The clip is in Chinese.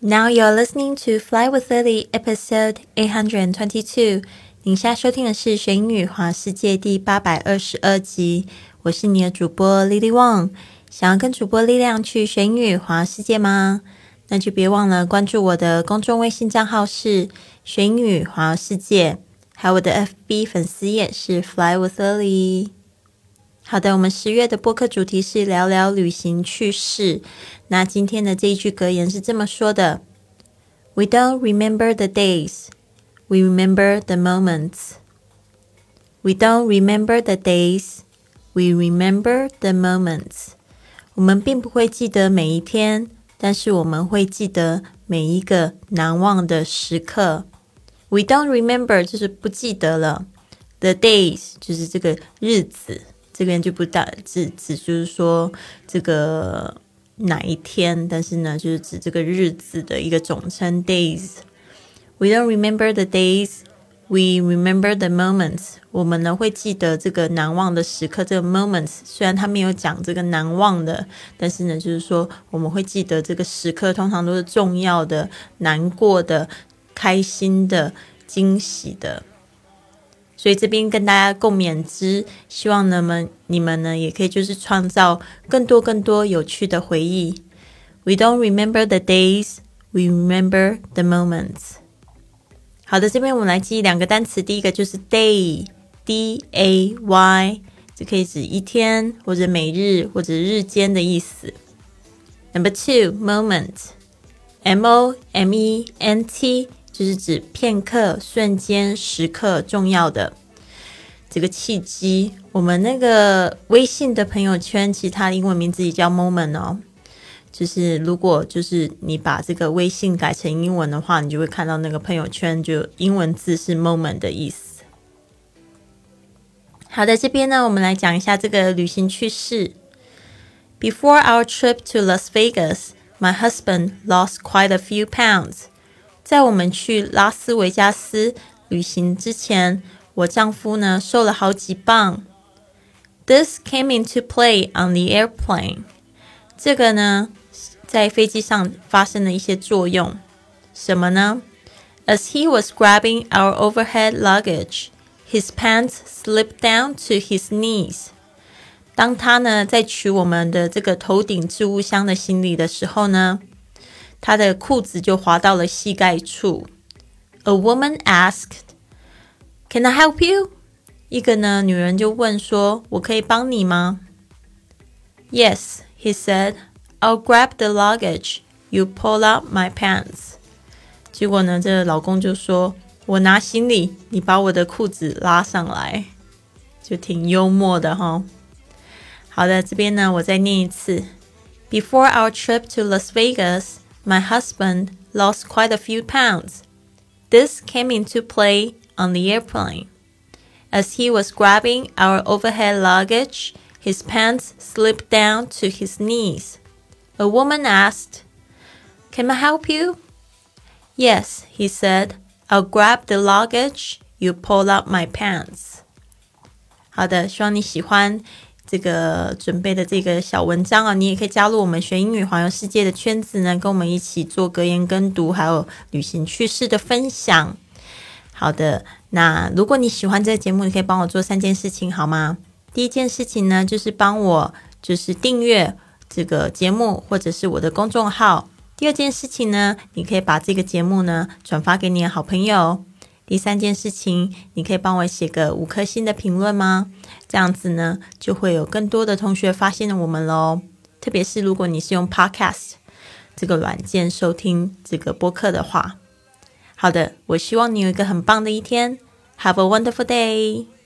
Now you're listening to Fly with Lily, episode eight hundred twenty-two. 您现在收听的是《学英语华世界》第八百二十二集。我是你的主播 Lily Wang。想要跟主播力量去学英语华世界吗？那就别忘了关注我的公众微信账号是“学英语华世界”，还有我的 FB 粉丝页是 “Fly with Lily”。好的，我们十月的播客主题是聊聊旅行趣事。那今天的这一句格言是这么说的：“We don't remember the days, we remember the moments. We don't remember the days, we remember the moments.” 我们并不会记得每一天，但是我们会记得每一个难忘的时刻。We don't remember 就是不记得了，the days 就是这个日子。这边就不大指指，就是说这个哪一天，但是呢，就是指这个日子的一个总称，days。We don't remember the days, we remember the moments。我们呢会记得这个难忘的时刻，这个 moments。虽然他没有讲这个难忘的，但是呢，就是说我们会记得这个时刻，通常都是重要的、难过的、开心的、惊喜的。所以这边跟大家共勉之，希望呢们你们呢也可以就是创造更多更多有趣的回忆。We don't remember the days, we remember the moments。好的，这边我们来记两个单词，第一个就是 day，d a y，这可以指一天或者每日或者日间的意思。Number two, moment，m o m e n t。就是指片刻、瞬间、时刻、重要的这个契机。我们那个微信的朋友圈，其实它的英文名字也叫 moment 哦。就是如果就是你把这个微信改成英文的话，你就会看到那个朋友圈就英文字是 moment 的意思。好的，这边呢，我们来讲一下这个旅行趣事。Before our trip to Las Vegas, my husband lost quite a few pounds. 在我们去拉斯维加斯旅行之前，我丈夫呢瘦了好几磅。This came into play on the airplane。这个呢，在飞机上发生了一些作用。什么呢？As he was grabbing our overhead luggage, his pants slipped down to his knees。当他呢在取我们的这个头顶置物箱的行李的时候呢？他的裤子就滑到了膝盖处。A woman asked, "Can I help you?" 一个呢，女人就问说：“我可以帮你吗？”Yes, he said. I'll grab the luggage. You pull up my pants. 结果呢，这老公就说：“我拿行李，你把我的裤子拉上来。”就挺幽默的哈。好的，这边呢，我再念一次。Before our trip to Las Vegas. my husband lost quite a few pounds. This came into play on the airplane. As he was grabbing our overhead luggage, his pants slipped down to his knees. A woman asked, Can I help you? Yes, he said. I'll grab the luggage. You pull up my pants. 好的，希望你喜欢 这个准备的这个小文章啊，你也可以加入我们学英语环游世界的圈子呢，跟我们一起做格言跟读，还有旅行趣事的分享。好的，那如果你喜欢这个节目，你可以帮我做三件事情好吗？第一件事情呢，就是帮我就是订阅这个节目或者是我的公众号。第二件事情呢，你可以把这个节目呢转发给你的好朋友。第三件事情，你可以帮我写个五颗星的评论吗？这样子呢，就会有更多的同学发现了我们喽。特别是如果你是用 Podcast 这个软件收听这个播客的话，好的，我希望你有一个很棒的一天。Have a wonderful day。